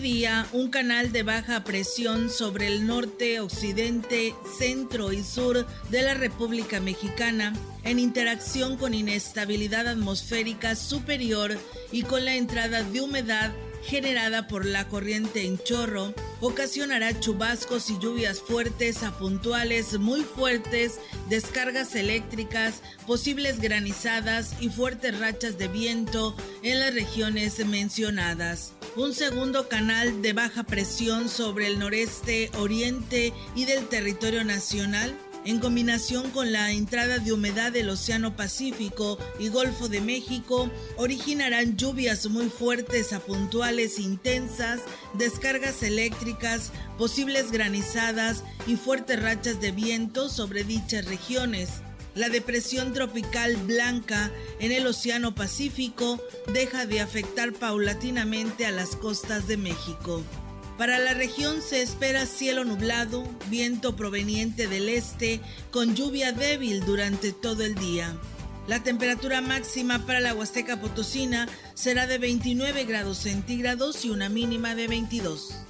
Día, un canal de baja presión sobre el norte, occidente, centro y sur de la República Mexicana, en interacción con inestabilidad atmosférica superior y con la entrada de humedad generada por la corriente en chorro, ocasionará chubascos y lluvias fuertes a puntuales muy fuertes, descargas eléctricas, posibles granizadas y fuertes rachas de viento en las regiones mencionadas un segundo canal de baja presión sobre el noreste, oriente y del territorio nacional, en combinación con la entrada de humedad del Océano Pacífico y Golfo de México, originarán lluvias muy fuertes a puntuales intensas, descargas eléctricas, posibles granizadas y fuertes rachas de viento sobre dichas regiones. La depresión tropical blanca en el Océano Pacífico deja de afectar paulatinamente a las costas de México. Para la región se espera cielo nublado, viento proveniente del este, con lluvia débil durante todo el día. La temperatura máxima para la Huasteca Potosina será de 29 grados centígrados y una mínima de 22.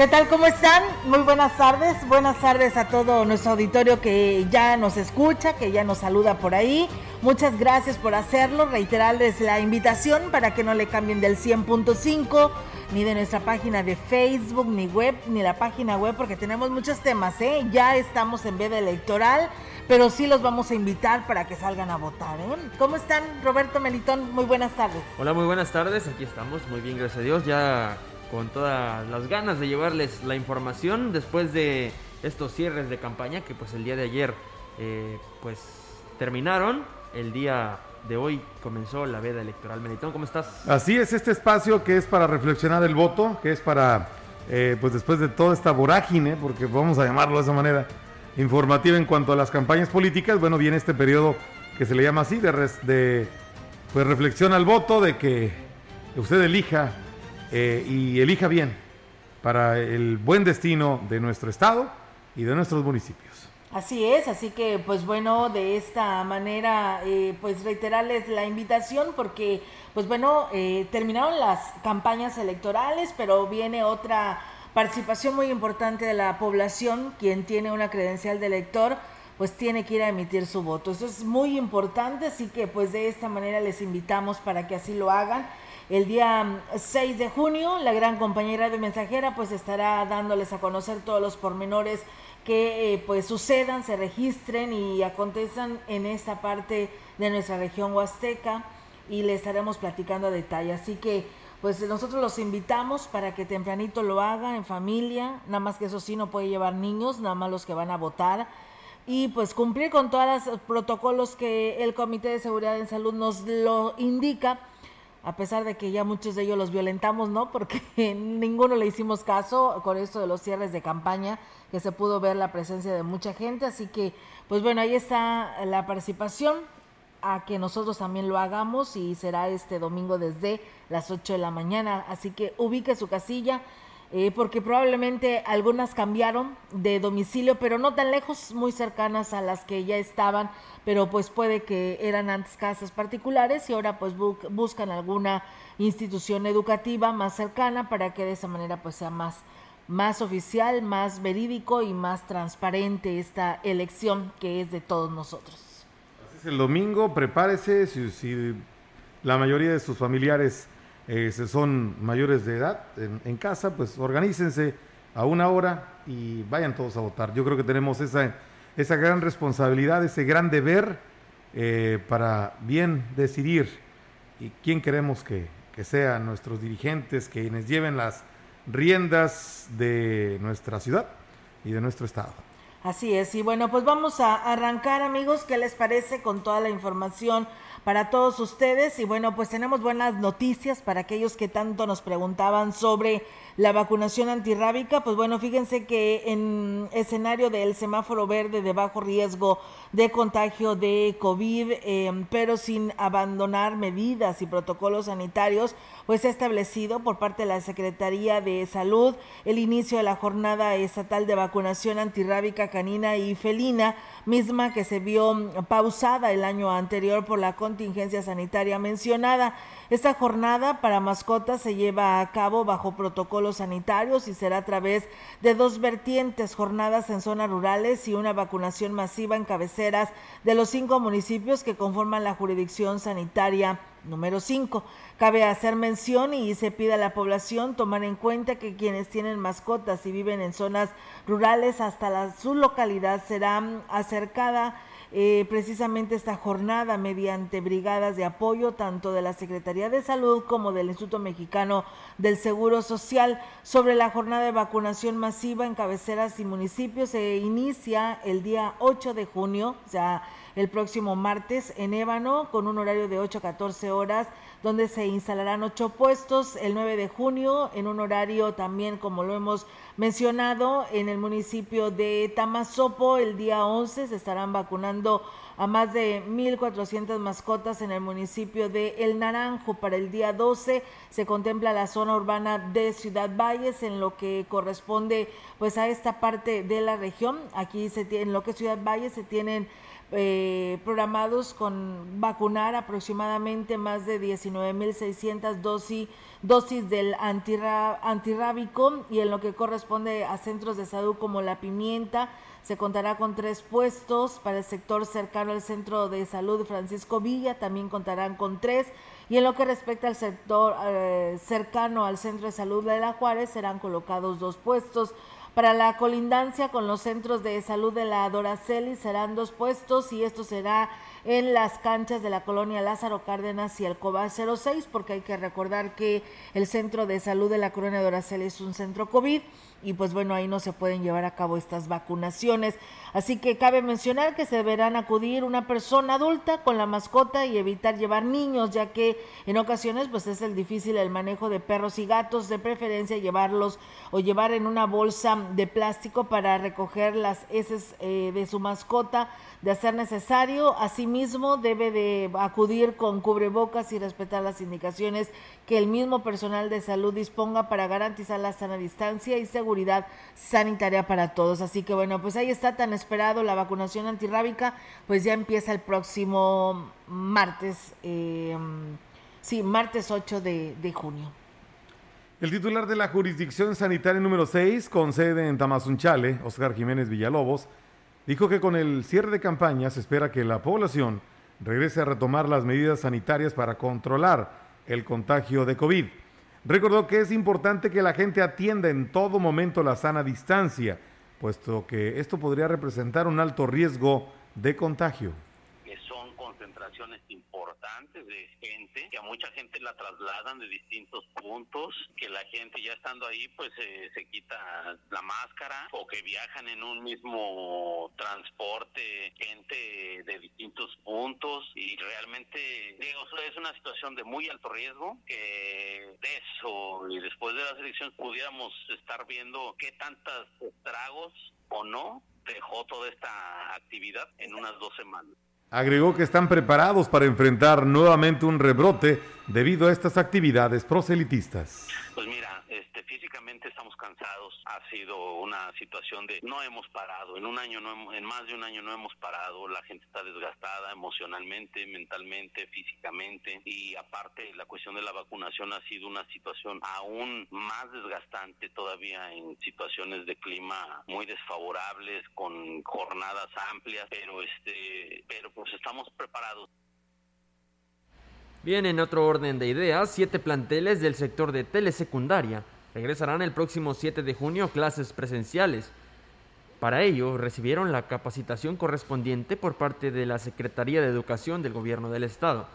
¿Qué tal? ¿Cómo están? Muy buenas tardes. Buenas tardes a todo nuestro auditorio que ya nos escucha, que ya nos saluda por ahí. Muchas gracias por hacerlo. Reiterarles la invitación para que no le cambien del 100.5 ni de nuestra página de Facebook, ni web, ni la página web, porque tenemos muchos temas, ¿eh? Ya estamos en veda electoral, pero sí los vamos a invitar para que salgan a votar, ¿eh? ¿Cómo están, Roberto Melitón? Muy buenas tardes. Hola, muy buenas tardes. Aquí estamos, muy bien, gracias a Dios. Ya con todas las ganas de llevarles la información después de estos cierres de campaña que pues el día de ayer eh, pues terminaron. El día de hoy comenzó la veda electoral. Melitón, ¿cómo estás? Así es, este espacio que es para reflexionar el voto, que es para, eh, pues después de toda esta vorágine, porque vamos a llamarlo de esa manera, informativa en cuanto a las campañas políticas, bueno, viene este periodo que se le llama así, de, de pues reflexión al voto, de que usted elija eh, y elija bien para el buen destino de nuestro estado y de nuestros municipios. Así es, así que pues bueno, de esta manera eh, pues reiterarles la invitación porque pues bueno, eh, terminaron las campañas electorales, pero viene otra participación muy importante de la población, quien tiene una credencial de elector pues tiene que ir a emitir su voto. Eso es muy importante, así que pues de esta manera les invitamos para que así lo hagan. El día 6 de junio, la gran compañera de mensajera pues estará dándoles a conocer todos los pormenores que eh, pues sucedan, se registren y acontezcan en esta parte de nuestra región huasteca y le estaremos platicando a detalle. Así que pues nosotros los invitamos para que tempranito lo hagan en familia, nada más que eso sí no puede llevar niños, nada más los que van a votar y pues cumplir con todos los protocolos que el Comité de Seguridad en Salud nos lo indica a pesar de que ya muchos de ellos los violentamos, ¿no? Porque ninguno le hicimos caso con esto de los cierres de campaña, que se pudo ver la presencia de mucha gente, así que, pues bueno, ahí está la participación, a que nosotros también lo hagamos y será este domingo desde las 8 de la mañana, así que ubique su casilla, eh, porque probablemente algunas cambiaron de domicilio, pero no tan lejos, muy cercanas a las que ya estaban, pero pues puede que eran antes casas particulares y ahora pues buscan alguna institución educativa más cercana para que de esa manera pues sea más, más oficial, más verídico y más transparente esta elección que es de todos nosotros. Es el domingo, prepárese si la mayoría de sus familiares eh, son mayores de edad en, casa, pues organícense a una hora y vayan todos a votar. Yo creo que tenemos esa, esa gran responsabilidad, ese gran deber eh, para bien decidir y quién queremos que, que sean nuestros dirigentes, quienes lleven las riendas de nuestra ciudad y de nuestro estado. Así es, y bueno, pues vamos a arrancar amigos, ¿qué les parece con toda la información? para todos ustedes. Y bueno, pues tenemos buenas noticias para aquellos que tanto nos preguntaban sobre la vacunación antirrábica. Pues bueno, fíjense que en escenario del semáforo verde de bajo riesgo de contagio de COVID, em, pero sin abandonar medidas y protocolos sanitarios, pues se ha establecido por parte de la Secretaría de Salud el inicio de la jornada estatal de vacunación antirrábica canina y felina, misma que se vio pausada el año anterior por la contingencia sanitaria mencionada. Esta jornada para mascotas se lleva a cabo bajo protocolos sanitarios y será a través de dos vertientes, jornadas en zonas rurales y una vacunación masiva en cabeceras de los cinco municipios que conforman la jurisdicción sanitaria número 5. Cabe hacer mención y se pide a la población tomar en cuenta que quienes tienen mascotas y viven en zonas rurales hasta su localidad será acercada eh, precisamente esta jornada mediante brigadas de apoyo tanto de la Secretaría de Salud como del Instituto Mexicano del Seguro Social. Sobre la jornada de vacunación masiva en cabeceras y municipios se inicia el día 8 de junio, o sea, el próximo martes en Ébano con un horario de 8 a 14 horas donde se instalarán ocho puestos el 9 de junio en un horario también como lo hemos mencionado en el municipio de Tamazopo el día 11 se estarán vacunando a más de 1.400 mascotas en el municipio de El Naranjo. Para el día 12 se contempla la zona urbana de Ciudad Valles en lo que corresponde pues a esta parte de la región. Aquí se tiene, en lo que es Ciudad Valles se tienen eh, programados con vacunar aproximadamente más de 19.600 dosis, dosis del antirrábico y en lo que corresponde a centros de salud como La Pimienta, se contará con tres puestos para el sector cercano al Centro de Salud Francisco Villa, también contarán con tres. Y en lo que respecta al sector eh, cercano al Centro de Salud de La Juárez, serán colocados dos puestos. Para la colindancia con los centros de salud de la Doraceli serán dos puestos y esto será en las canchas de la colonia Lázaro Cárdenas y Alcoba 06, porque hay que recordar que el centro de salud de la colonia Doraceli es un centro COVID y pues bueno, ahí no se pueden llevar a cabo estas vacunaciones. Así que cabe mencionar que se deberán acudir una persona adulta con la mascota y evitar llevar niños, ya que en ocasiones pues es el difícil el manejo de perros y gatos, de preferencia llevarlos o llevar en una bolsa de plástico para recoger las heces eh, de su mascota de hacer necesario. Asimismo, debe de acudir con cubrebocas y respetar las indicaciones que el mismo personal de salud disponga para garantizar la sana distancia y seguridad sanitaria para todos. Así que bueno, pues ahí está tan esperado la vacunación antirrábica, pues ya empieza el próximo martes, eh, sí, martes 8 de, de junio. El titular de la jurisdicción sanitaria número 6, con sede en Tamazunchale, Oscar Jiménez Villalobos, dijo que con el cierre de campaña se espera que la población regrese a retomar las medidas sanitarias para controlar el contagio de COVID. Recordó que es importante que la gente atienda en todo momento la sana distancia, puesto que esto podría representar un alto riesgo de contagio importantes de gente, que a mucha gente la trasladan de distintos puntos, que la gente ya estando ahí pues se quita la máscara o que viajan en un mismo transporte gente de distintos puntos y realmente digo, es una situación de muy alto riesgo que de eso y después de las elecciones pudiéramos estar viendo qué tantos estragos o no dejó toda esta actividad en unas dos semanas. Agregó que están preparados para enfrentar nuevamente un rebrote debido a estas actividades proselitistas. Pues este, físicamente estamos cansados. Ha sido una situación de no hemos parado. En un año, no en más de un año no hemos parado. La gente está desgastada emocionalmente, mentalmente, físicamente. Y aparte, la cuestión de la vacunación ha sido una situación aún más desgastante todavía en situaciones de clima muy desfavorables, con jornadas amplias. Pero este, pero pues estamos preparados. Bien, en otro orden de ideas, siete planteles del sector de telesecundaria regresarán el próximo 7 de junio clases presenciales. Para ello, recibieron la capacitación correspondiente por parte de la Secretaría de Educación del Gobierno del Estado.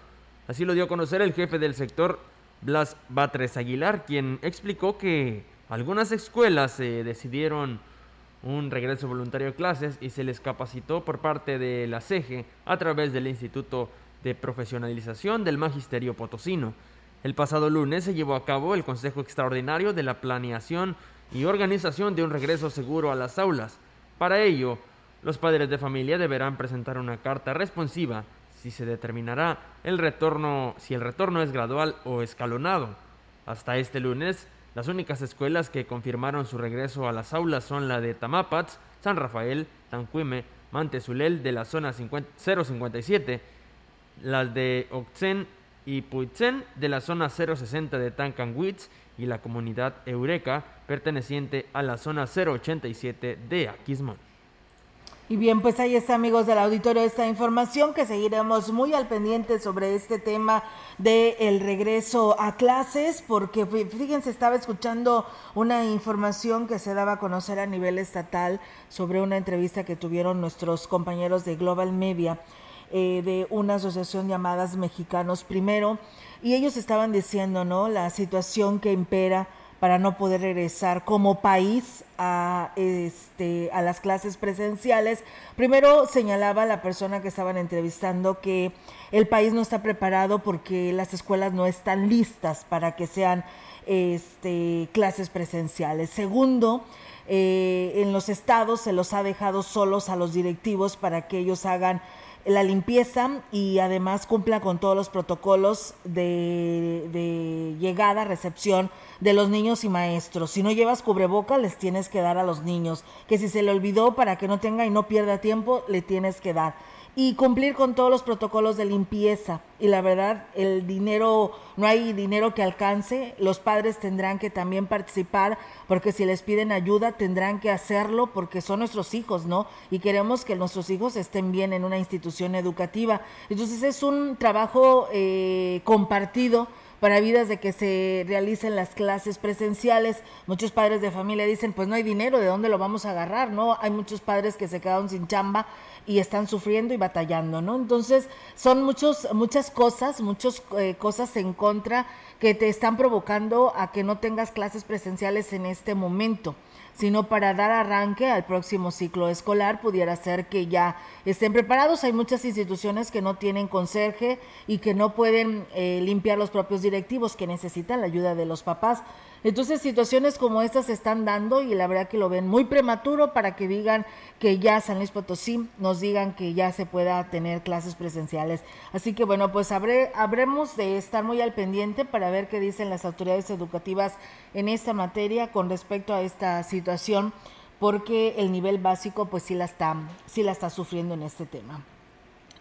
Así lo dio a conocer el jefe del sector, Blas Batres Aguilar, quien explicó que algunas escuelas eh, decidieron un regreso voluntario a clases y se les capacitó por parte de la CEGE a través del Instituto de profesionalización del Magisterio Potosino. El pasado lunes se llevó a cabo el Consejo Extraordinario de la Planeación y Organización de un regreso seguro a las aulas. Para ello, los padres de familia deberán presentar una carta responsiva si se determinará el retorno, si el retorno es gradual o escalonado. Hasta este lunes, las únicas escuelas que confirmaron su regreso a las aulas son la de Tamapats, San Rafael, Tanquime, Mantezulel de la zona 057 las de Oxen y Puitzen de la zona 060 de Tancanwitz y la comunidad Eureka perteneciente a la zona 087 de Aquismón. Y bien, pues ahí está, amigos del auditorio, esta información que seguiremos muy al pendiente sobre este tema del el regreso a clases, porque fíjense, estaba escuchando una información que se daba a conocer a nivel estatal sobre una entrevista que tuvieron nuestros compañeros de Global Media eh, de una asociación llamadas Mexicanos Primero, y ellos estaban diciendo, ¿no? La situación que impera para no poder regresar como país a, este, a las clases presenciales. Primero señalaba la persona que estaban entrevistando que el país no está preparado porque las escuelas no están listas para que sean este, clases presenciales. Segundo, eh, en los estados se los ha dejado solos a los directivos para que ellos hagan la limpieza y además cumpla con todos los protocolos de, llegada, recepción de los niños y maestros. Si no llevas cubreboca, les tienes que dar a los niños. Que si se le olvidó para que no tenga y no pierda tiempo, le tienes que dar y cumplir con todos los protocolos de limpieza. Y la verdad, el dinero, no hay dinero que alcance, los padres tendrán que también participar, porque si les piden ayuda, tendrán que hacerlo, porque son nuestros hijos, ¿no? Y queremos que nuestros hijos estén bien en una institución educativa. Entonces es un trabajo eh, compartido para vidas de que se realicen las clases presenciales. Muchos padres de familia dicen, pues no hay dinero, ¿de dónde lo vamos a agarrar? ¿No? Hay muchos padres que se quedaron sin chamba y están sufriendo y batallando, ¿no? Entonces, son muchos, muchas cosas, muchas eh, cosas en contra que te están provocando a que no tengas clases presenciales en este momento sino para dar arranque al próximo ciclo escolar. Pudiera ser que ya estén preparados. Hay muchas instituciones que no tienen conserje y que no pueden eh, limpiar los propios directivos que necesitan la ayuda de los papás. Entonces situaciones como estas se están dando y la verdad que lo ven muy prematuro para que digan que ya San Luis Potosí nos digan que ya se pueda tener clases presenciales. Así que bueno, pues habré, habremos de estar muy al pendiente para ver qué dicen las autoridades educativas en esta materia con respecto a esta situación porque el nivel básico pues sí la está, sí la está sufriendo en este tema.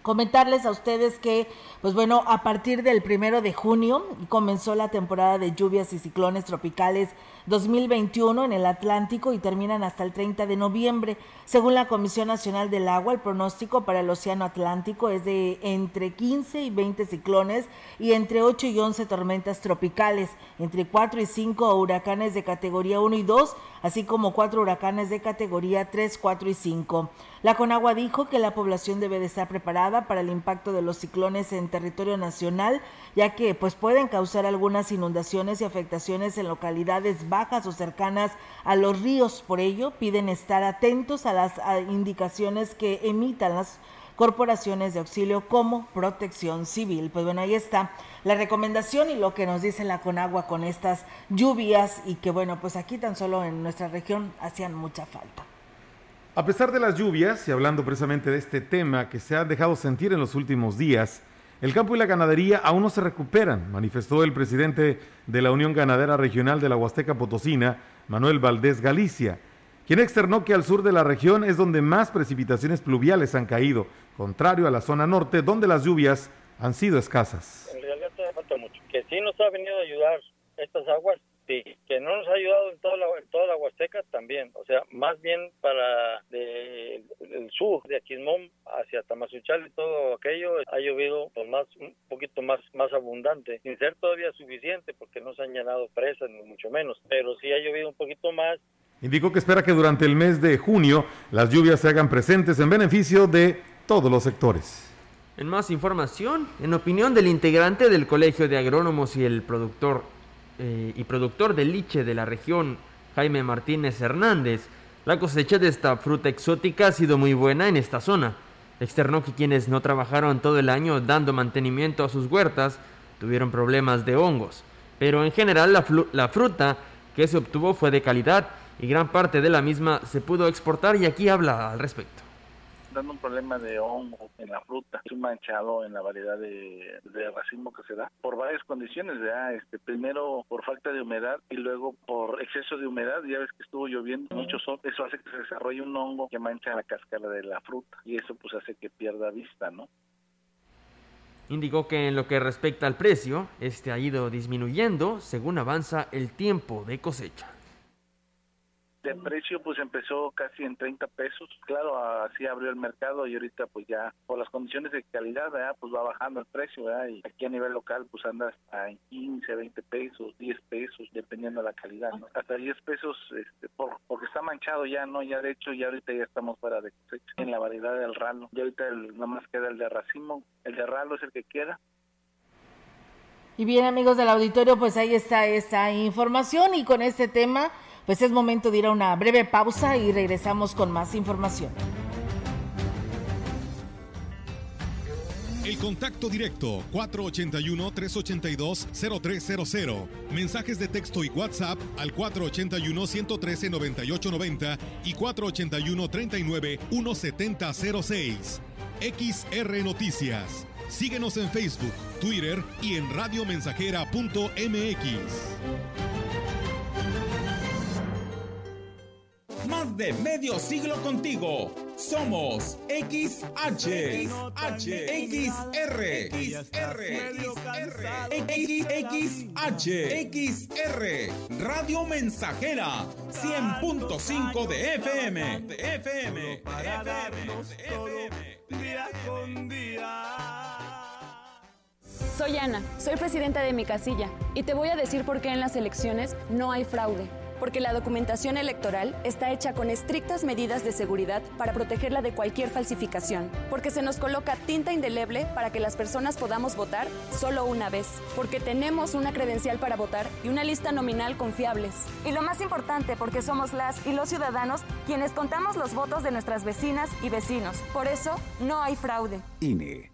Comentarles a ustedes que, pues bueno, a partir del primero de junio comenzó la temporada de lluvias y ciclones tropicales 2021 en el Atlántico y terminan hasta el 30 de noviembre. Según la Comisión Nacional del Agua, el pronóstico para el Océano Atlántico es de entre 15 y 20 ciclones y entre 8 y 11 tormentas tropicales, entre 4 y 5 huracanes de categoría 1 y 2, así como 4 huracanes de categoría 3, 4 y 5. La Conagua dijo que la población debe de estar preparada para el impacto de los ciclones en territorio nacional, ya que pues pueden causar algunas inundaciones y afectaciones en localidades bajas o cercanas a los ríos. Por ello, piden estar atentos a las indicaciones que emitan las corporaciones de auxilio como protección civil. Pues bueno, ahí está la recomendación y lo que nos dice la Conagua con estas lluvias y que bueno, pues aquí tan solo en nuestra región hacían mucha falta. A pesar de las lluvias, y hablando precisamente de este tema que se ha dejado sentir en los últimos días, el campo y la ganadería aún no se recuperan, manifestó el presidente de la Unión Ganadera Regional de la Huasteca Potosina, Manuel Valdés Galicia, quien externó que al sur de la región es donde más precipitaciones pluviales han caído, contrario a la zona norte, donde las lluvias han sido escasas. En realidad mucho. Que nos ha venido a ayudar estas aguas, Sí, que no nos ha ayudado en toda la, toda la Huasteca también, o sea, más bien para el sur, de Aquismón hacia Tamazunchal y todo aquello, ha llovido pues, más un poquito más más abundante, sin ser todavía suficiente porque no se han llenado presas ni mucho menos, pero sí ha llovido un poquito más. Indicó que espera que durante el mes de junio las lluvias se hagan presentes en beneficio de todos los sectores. En más información, en opinión del integrante del Colegio de Agrónomos y el productor eh, y productor de liche de la región, Jaime Martínez Hernández, la cosecha de esta fruta exótica ha sido muy buena en esta zona. Externó que quienes no trabajaron todo el año dando mantenimiento a sus huertas tuvieron problemas de hongos, pero en general la, la fruta que se obtuvo fue de calidad y gran parte de la misma se pudo exportar y aquí habla al respecto dando un problema de hongo en la fruta, es un manchado en la variedad de, de racimo que se da por varias condiciones, Este, primero por falta de humedad y luego por exceso de humedad, ya ves que estuvo lloviendo mucho sol, eso hace que se desarrolle un hongo que mancha la cáscara de la fruta y eso pues hace que pierda vista, ¿no? Indicó que en lo que respecta al precio, este ha ido disminuyendo según avanza el tiempo de cosecha de precio pues empezó casi en 30 pesos. Claro, así abrió el mercado y ahorita pues ya por las condiciones de calidad, ¿verdad? pues va bajando el precio, ¿verdad? Y aquí a nivel local pues anda hasta en 15, 20 pesos, 10 pesos, dependiendo de la calidad, ¿no? Hasta 10 pesos este, por, porque está manchado ya, ¿no? Ya de hecho ya ahorita ya estamos fuera de cosecha en la variedad del ralo. Y ahorita el, nada más queda el de racimo, el de ralo es el que queda. Y bien amigos del auditorio, pues ahí está esta información y con este tema pues es momento de ir a una breve pausa y regresamos con más información. El contacto directo 481-382-0300. Mensajes de texto y WhatsApp al 481-113-9890 y 481-39-1706. XR Noticias. Síguenos en Facebook, Twitter y en radiomensajera.mx. Más de medio siglo contigo. Somos XH, XH, XR, XR, XH, XR, Radio Mensajera, 100.5 de FM, de FM, día con día. Soy Ana, soy presidenta de mi casilla y te voy a decir por qué en las elecciones no hay fraude porque la documentación electoral está hecha con estrictas medidas de seguridad para protegerla de cualquier falsificación, porque se nos coloca tinta indeleble para que las personas podamos votar solo una vez, porque tenemos una credencial para votar y una lista nominal confiables. Y lo más importante, porque somos las y los ciudadanos quienes contamos los votos de nuestras vecinas y vecinos. Por eso, no hay fraude. INE.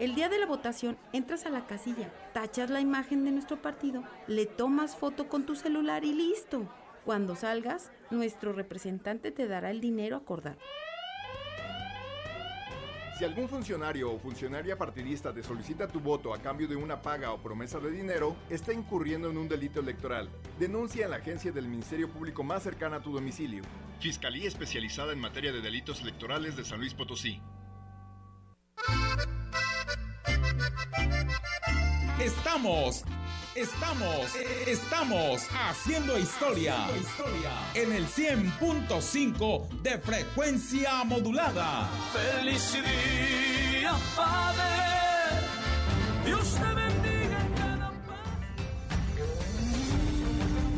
El día de la votación entras a la casilla, tachas la imagen de nuestro partido, le tomas foto con tu celular y listo. Cuando salgas, nuestro representante te dará el dinero acordado. Si algún funcionario o funcionaria partidista te solicita tu voto a cambio de una paga o promesa de dinero, está incurriendo en un delito electoral. Denuncia en la agencia del Ministerio Público más cercana a tu domicilio. Fiscalía especializada en materia de delitos electorales de San Luis Potosí. Estamos, estamos, estamos haciendo historia en el 100.5 de frecuencia modulada. Feliz día, Padre. Dios te bendiga en cada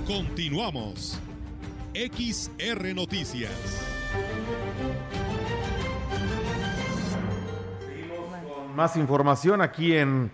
Continuamos. XR Noticias. Más información aquí en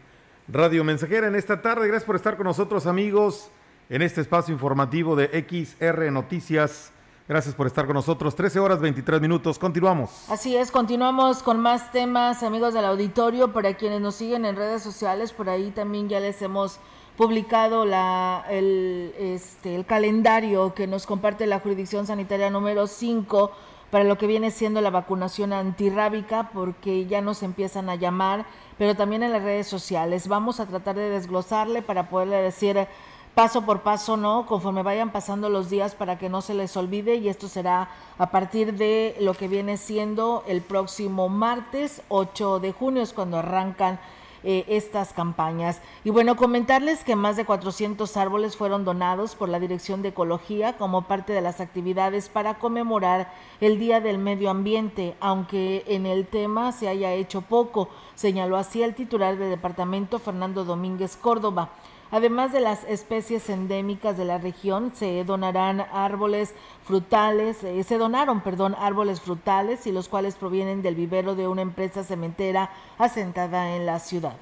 Radio Mensajera en esta tarde. Gracias por estar con nosotros, amigos, en este espacio informativo de XR Noticias. Gracias por estar con nosotros. 13 horas 23 minutos. Continuamos. Así es, continuamos con más temas, amigos del auditorio. Para quienes nos siguen en redes sociales, por ahí también ya les hemos publicado la, el, este, el calendario que nos comparte la jurisdicción sanitaria número 5 para lo que viene siendo la vacunación antirrábica, porque ya nos empiezan a llamar, pero también en las redes sociales. Vamos a tratar de desglosarle para poderle decir paso por paso, ¿no? Conforme vayan pasando los días para que no se les olvide y esto será a partir de lo que viene siendo el próximo martes 8 de junio, es cuando arrancan eh, estas campañas. Y bueno, comentarles que más de 400 árboles fueron donados por la Dirección de Ecología como parte de las actividades para conmemorar el Día del Medio Ambiente, aunque en el tema se haya hecho poco, señaló así el titular del departamento Fernando Domínguez Córdoba. Además de las especies endémicas de la región, se donarán árboles frutales, eh, se donaron, perdón, árboles frutales y los cuales provienen del vivero de una empresa cementera asentada en la ciudad.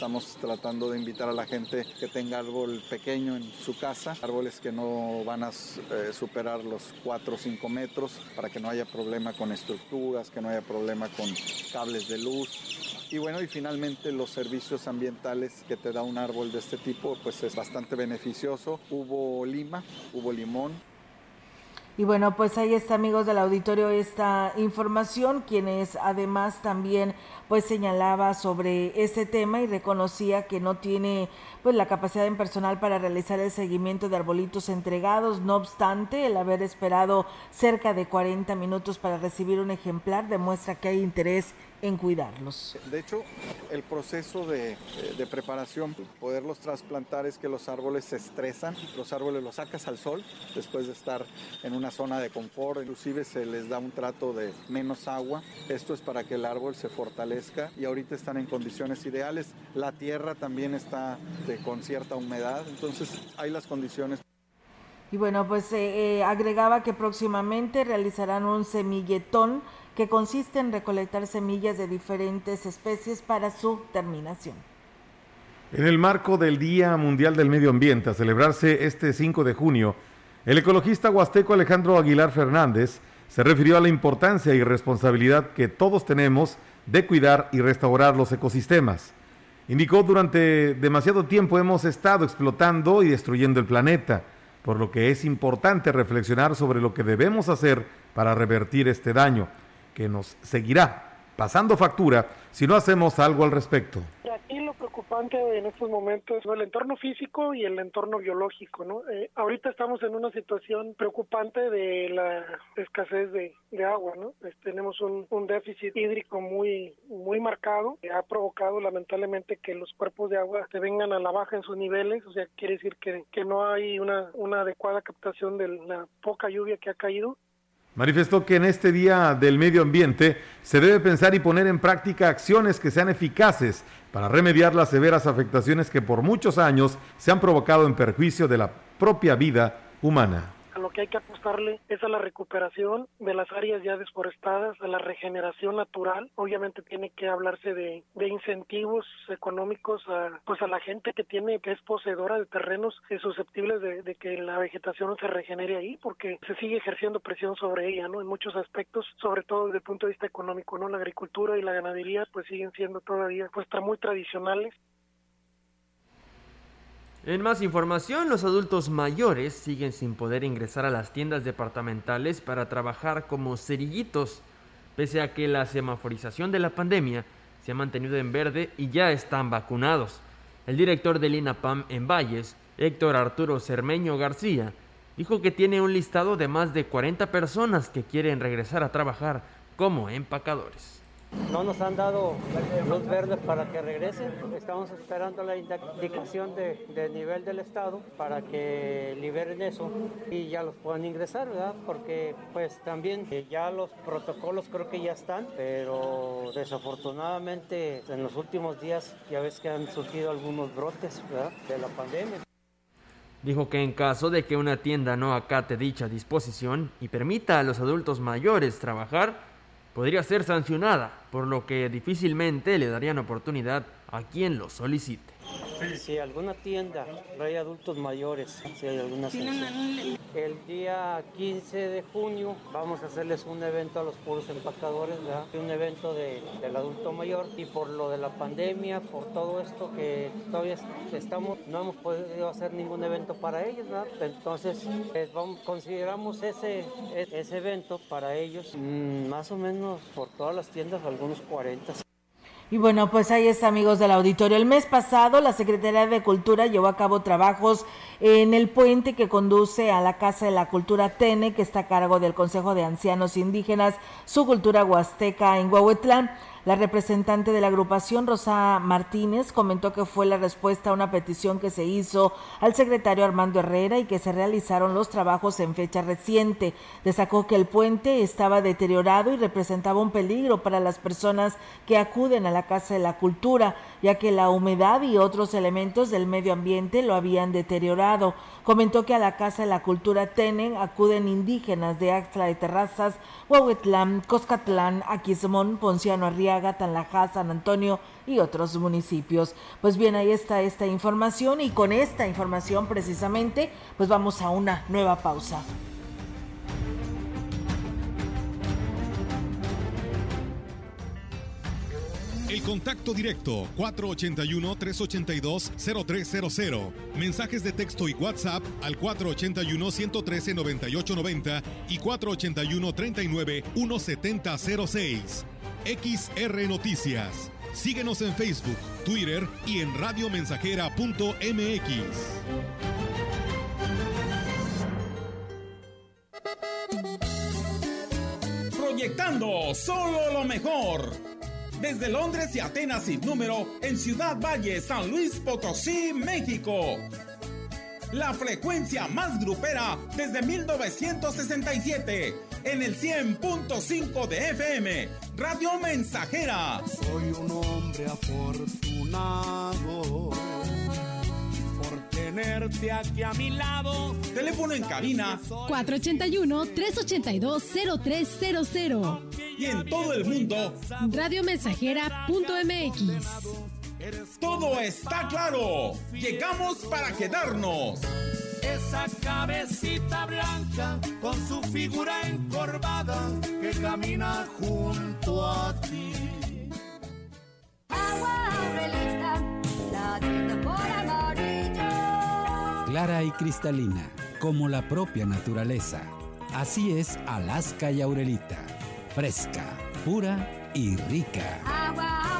Estamos tratando de invitar a la gente que tenga árbol pequeño en su casa, árboles que no van a eh, superar los 4 o 5 metros para que no haya problema con estructuras, que no haya problema con cables de luz. Y bueno, y finalmente los servicios ambientales que te da un árbol de este tipo, pues es bastante beneficioso. Hubo lima, hubo limón, y bueno, pues ahí está, amigos del auditorio, esta información, quienes además también pues señalaba sobre ese tema y reconocía que no tiene pues la capacidad en personal para realizar el seguimiento de arbolitos entregados. No obstante, el haber esperado cerca de 40 minutos para recibir un ejemplar demuestra que hay interés en cuidarlos. De hecho, el proceso de, de, preparación, poderlos trasplantar es que los árboles se estresan, los árboles los sacas al sol después de estar en una zona de confort, inclusive se les da un trato de menos agua. Esto es para que el árbol se fortalezca y ahorita están en condiciones ideales. La tierra también está de, con cierta humedad, entonces hay las condiciones. Y bueno, pues eh, eh, agregaba que próximamente realizarán un semilletón que consiste en recolectar semillas de diferentes especies para su terminación. En el marco del Día Mundial del Medio Ambiente, a celebrarse este 5 de junio, el ecologista huasteco Alejandro Aguilar Fernández se refirió a la importancia y responsabilidad que todos tenemos de cuidar y restaurar los ecosistemas. Indicó durante demasiado tiempo hemos estado explotando y destruyendo el planeta, por lo que es importante reflexionar sobre lo que debemos hacer para revertir este daño que nos seguirá pasando factura si no hacemos algo al respecto. Aquí lo preocupante en estos momentos es el entorno físico y el entorno biológico, ¿no? Eh, ahorita estamos en una situación preocupante de la escasez de, agua, ¿no? tenemos un, déficit hídrico muy muy marcado que ha provocado lamentablemente que los cuerpos de agua se vengan a la baja en sus niveles, o sea, quiere decir que, que no hay una adecuada captación de la poca lluvia que ha caído manifestó que en este Día del Medio Ambiente se debe pensar y poner en práctica acciones que sean eficaces para remediar las severas afectaciones que por muchos años se han provocado en perjuicio de la propia vida humana que hay que apostarle es a la recuperación de las áreas ya desforestadas, a la regeneración natural. Obviamente tiene que hablarse de, de incentivos económicos a, pues a la gente que tiene, que es poseedora de terrenos susceptibles de, de, que la vegetación se regenere ahí, porque se sigue ejerciendo presión sobre ella, ¿no? En muchos aspectos, sobre todo desde el punto de vista económico, ¿no? La agricultura y la ganadería pues siguen siendo todavía pues muy tradicionales en más información, los adultos mayores siguen sin poder ingresar a las tiendas departamentales para trabajar como cerillitos, pese a que la semaforización de la pandemia se ha mantenido en verde y ya están vacunados. El director del INAPAM en Valles, Héctor Arturo Cermeño García, dijo que tiene un listado de más de 40 personas que quieren regresar a trabajar como empacadores. No nos han dado luz verde para que regresen. Estamos esperando la indicación de, nivel del Estado para que liberen eso y ya los puedan ingresar, ¿verdad? Porque pues también eh, ya los protocolos creo que ya están, pero desafortunadamente en los últimos días ya ves que han surgido algunos brotes ¿verdad? de la pandemia. Dijo que en caso de que una tienda no acate dicha disposición y permita a los adultos mayores trabajar, podría ser sancionada, por lo que difícilmente le darían oportunidad a quien lo solicite. Si alguna tienda hay adultos mayores, si hay alguna El día 15 de junio vamos a hacerles un evento a los puros empacadores, un evento de, del adulto mayor. Y por lo de la pandemia, por todo esto que todavía estamos, no hemos podido hacer ningún evento para ellos, entonces eh, consideramos ese, ese evento para ellos mm, más o menos por todas las tiendas, algunos 40. Y bueno, pues ahí está, amigos del auditorio. El mes pasado, la Secretaría de Cultura llevó a cabo trabajos en el puente que conduce a la Casa de la Cultura Tene, que está a cargo del Consejo de Ancianos Indígenas, su cultura huasteca en Huehuetlán. La representante de la agrupación, Rosa Martínez, comentó que fue la respuesta a una petición que se hizo al secretario Armando Herrera y que se realizaron los trabajos en fecha reciente. Destacó que el puente estaba deteriorado y representaba un peligro para las personas que acuden a la Casa de la Cultura, ya que la humedad y otros elementos del medio ambiente lo habían deteriorado. Comentó que a la Casa de la Cultura Tenen acuden indígenas de de Terrazas, Huehuetlán, Coscatlán, Aquismón, Ponciano Arriaga, Tanlajá, San Antonio y otros municipios. Pues bien, ahí está esta información y con esta información precisamente pues vamos a una nueva pausa. El contacto directo 481-382-0300. Mensajes de texto y WhatsApp al 481-113-9890 y 481-39-1706. XR Noticias. Síguenos en Facebook, Twitter y en radiomensajera.mx. Proyectando solo lo mejor desde Londres y Atenas sin número en Ciudad Valle, San Luis Potosí, México. La frecuencia más grupera desde 1967 en el 100.5 de FM, Radio Mensajera. Soy un hombre afortunado tenerte aquí a mi lado. Teléfono en cabina 481-382-0300. Y en todo el mundo, radiomensajera.mx. Todo está claro. Llegamos para quedarnos. Esa cabecita blanca con su figura encorvada que camina junto a ti. Agua Aurelita, la por amarillo clara y cristalina, como la propia naturaleza. Así es Alaska y Aurelita, fresca, pura y rica. Agua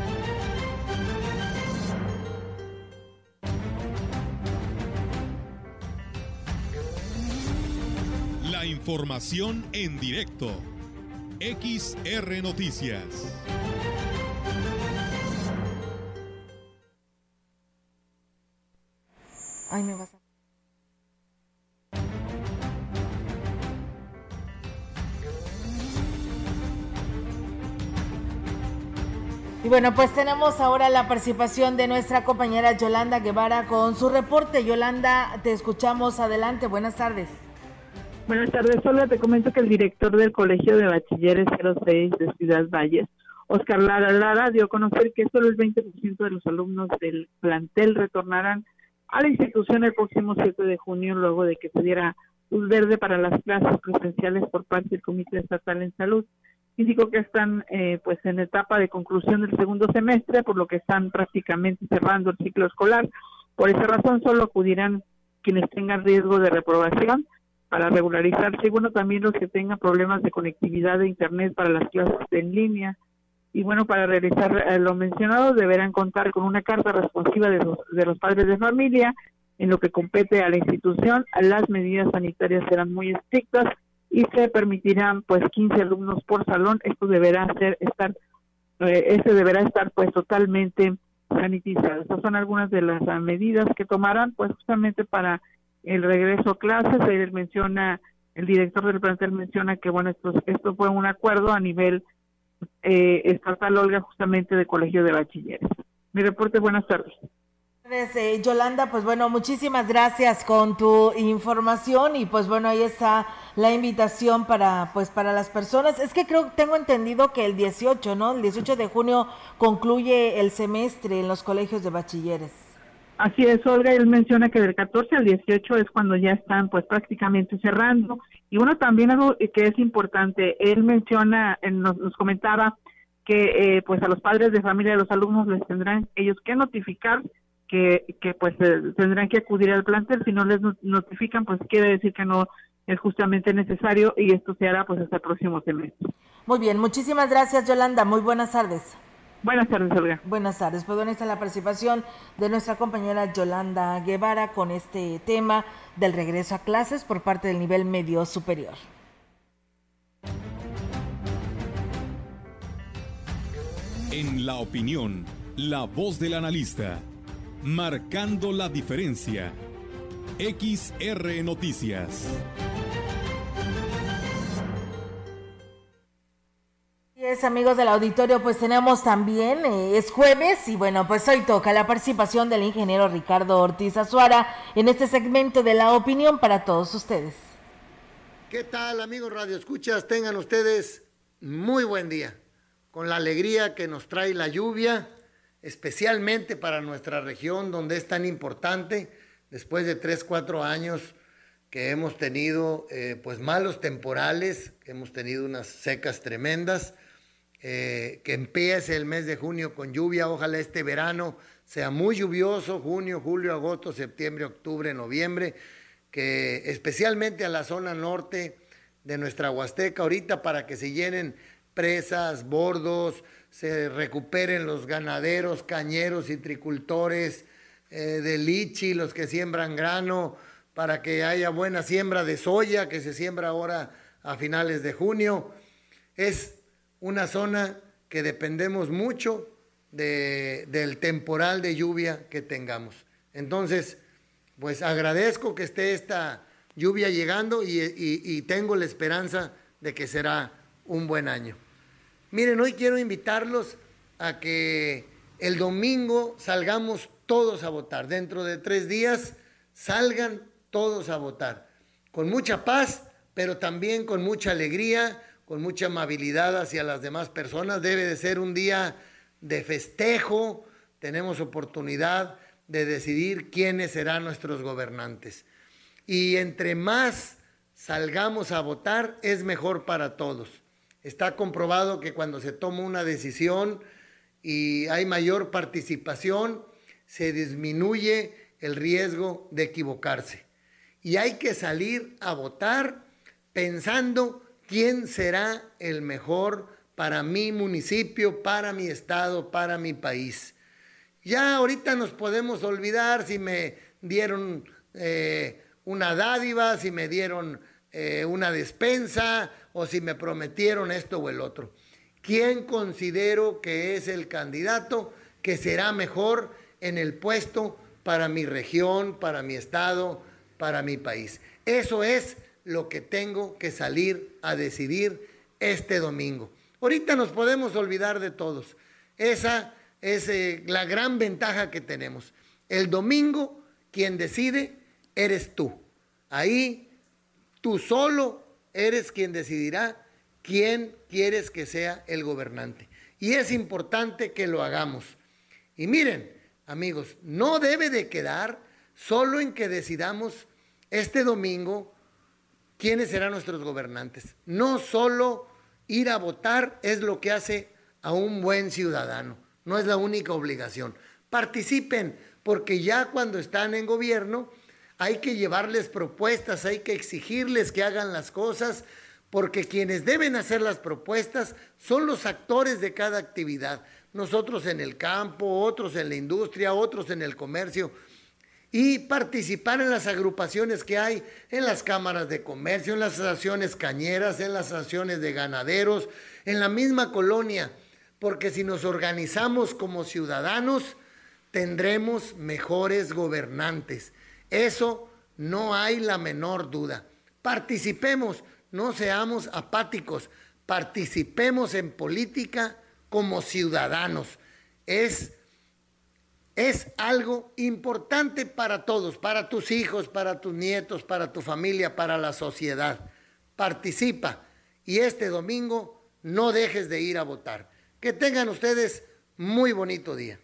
Información en directo. XR Noticias. Ay, me vas a... Y bueno, pues tenemos ahora la participación de nuestra compañera Yolanda Guevara con su reporte. Yolanda, te escuchamos adelante. Buenas tardes. Buenas tardes, Olga. Te comento que el director del Colegio de Bachilleres 06 de Ciudad Valles, Oscar Lara Lara, dio a conocer que solo el 20% de los alumnos del plantel retornarán a la institución el próximo 7 de junio, luego de que se diera luz verde para las clases presenciales por parte del Comité Estatal en Salud. Indicó que están eh, pues en etapa de conclusión del segundo semestre, por lo que están prácticamente cerrando el ciclo escolar. Por esa razón solo acudirán quienes tengan riesgo de reprobación para regularizarse y bueno, también los que tengan problemas de conectividad de Internet para las clases en línea. Y bueno, para realizar eh, lo mencionado deberán contar con una carta responsiva de los, de los padres de familia. En lo que compete a la institución, las medidas sanitarias serán muy estrictas y se permitirán pues 15 alumnos por salón. Esto deberá ser estar eh, ese deberá estar pues totalmente sanitizado. Estas son algunas de las ah, medidas que tomarán pues justamente para el regreso a clases. Él menciona, el director del plantel menciona que bueno, esto, esto fue un acuerdo a nivel eh, estatal, Olga, justamente de Colegio de Bachilleres. Mi reporte, buenas tardes. Eh, Yolanda, pues bueno, muchísimas gracias con tu información y pues bueno, ahí está la invitación para pues para las personas. Es que creo tengo entendido que el 18, ¿no? El 18 de junio concluye el semestre en los colegios de bachilleres. Así es, Olga, él menciona que del 14 al 18 es cuando ya están pues prácticamente cerrando. Y bueno, también algo que es importante, él menciona, él nos, comentaba que eh, pues a los padres de familia de los alumnos les tendrán ellos que notificar que, que pues eh, tendrán que acudir al plantel, si no les not- notifican pues quiere decir que no es justamente necesario y esto se hará pues hasta el próximo semestre. Muy bien, muchísimas gracias Yolanda, muy buenas tardes. Buenas tardes, Olga. Buenas tardes. Pues bueno, esta es la participación de nuestra compañera Yolanda Guevara con este tema del regreso a clases por parte del nivel medio superior. En la opinión, la voz del analista, marcando la diferencia. XR Noticias. Es, amigos del auditorio, pues tenemos también, eh, es jueves y bueno, pues hoy toca la participación del ingeniero Ricardo Ortiz Azuara en este segmento de la opinión para todos ustedes. ¿Qué tal amigos Radio Escuchas? Tengan ustedes muy buen día, con la alegría que nos trae la lluvia, especialmente para nuestra región donde es tan importante, después de tres, cuatro años que hemos tenido eh, pues malos temporales, hemos tenido unas secas tremendas, eh, que empiece el mes de junio con lluvia, ojalá este verano sea muy lluvioso, junio, julio, agosto, septiembre, octubre, noviembre, que especialmente a la zona norte de nuestra Huasteca ahorita para que se llenen presas, bordos, se recuperen los ganaderos, cañeros y tricultores eh, de lichi, los que siembran grano, para que haya buena siembra de soya que se siembra ahora a finales de junio. Es una zona que dependemos mucho de- del temporal de lluvia que tengamos. Entonces, pues agradezco que esté esta lluvia llegando y, y- y tengo la esperanza de que será un buen año. Miren, hoy quiero invitarlos a que el domingo salgamos todos a votar. Dentro de tres días salgan todos a votar. Con mucha paz, pero también con mucha alegría, con mucha amabilidad hacia las demás personas. Debe de ser un día de festejo. Tenemos oportunidad de decidir quiénes serán nuestros gobernantes. Y entre más salgamos a votar, es mejor para todos. Está comprobado que cuando se toma una decisión y hay mayor participación, se disminuye el riesgo de equivocarse. Y hay que salir a votar pensando quién será el mejor para mi municipio, para mi estado, para mi país. Ya ahorita nos podemos olvidar si me dieron eh, una dádiva, si me dieron eh, una despensa o si me prometieron esto o el otro. ¿Quién considero que es el candidato que será mejor en el puesto para mi región, para mi estado, para mi país? Eso es lo que tengo que salir a decidir este domingo. Ahorita nos podemos olvidar de todos. Esa es eh, la gran ventaja que tenemos. El domingo, quien decide, eres tú. Ahí, tú solo eres quien decidirá quién quieres que sea el gobernante. Y es importante que lo hagamos. Y miren, amigos, no debe de quedar solo en que decidamos este domingo quiénes serán nuestros gobernantes. No solo ir a votar es lo que hace a un buen ciudadano, no es la única obligación. Participen, porque ya cuando están en gobierno hay que llevarles propuestas, hay que exigirles que hagan las cosas, porque quienes deben hacer las propuestas son los actores de cada actividad. Nosotros en el campo, otros en la industria, otros en el comercio y participar en las agrupaciones que hay, en las cámaras de comercio, en las asociaciones cañeras, en las asociaciones de ganaderos, en la misma colonia, porque si nos organizamos como ciudadanos, tendremos mejores gobernantes. Eso no hay la menor duda. Participemos, no seamos apáticos, participemos en política como ciudadanos. Es es algo importante para todos, para tus hijos, para tus nietos, para tu familia, para la sociedad. Participa y este domingo no dejes de ir a votar. Que tengan ustedes muy bonito día.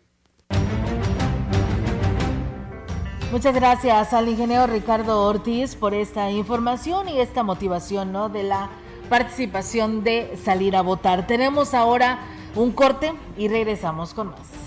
Muchas gracias al ingeniero Ricardo Ortiz por esta información y esta motivación ¿no? de la participación de salir a votar. Tenemos ahora un corte y regresamos con más.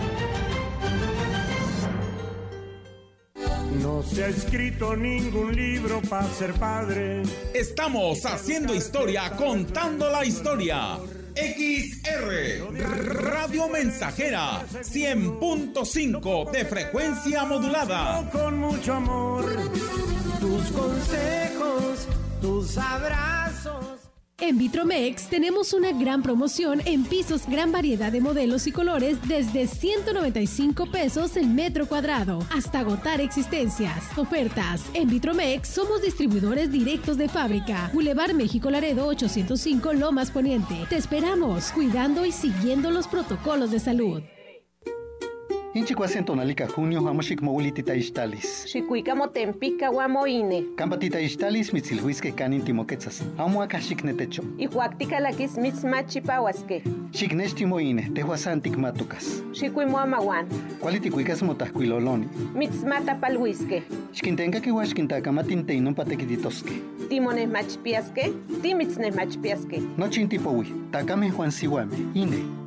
No se ha escrito ningún libro para ser padre. Estamos haciendo historia, contando la historia. XR Radio Mensajera 100.5 de frecuencia modulada. Con mucho amor, tus consejos, tus abrazos. En Vitromex tenemos una gran promoción en pisos, gran variedad de modelos y colores desde 195 pesos el metro cuadrado hasta agotar existencias. Ofertas. En Vitromex somos distribuidores directos de fábrica. Boulevard México Laredo 805 Lomas Poniente. Te esperamos, cuidando y siguiendo los protocolos de salud. Inchi tonalika junio amoshik moulitita istalis. Xikuika motempica guamoine. Kampatita istalis mitzilhuisque canin timoquetzas. Amo akashik netecho. Ihuactica laquis mitzmachipahuasque. Xiknechtimoine, tehuasantik matucas. Xikuimuamaguan. Kualitikuikas motajkuiloloni. Mitzmatapalhuisque. Xkintenka kiuaxkintakamatin teinon patekititosque. Timones machpiasque. Timitznes machpiasque. Nochin tipowi, takame Juan Siwame, ine.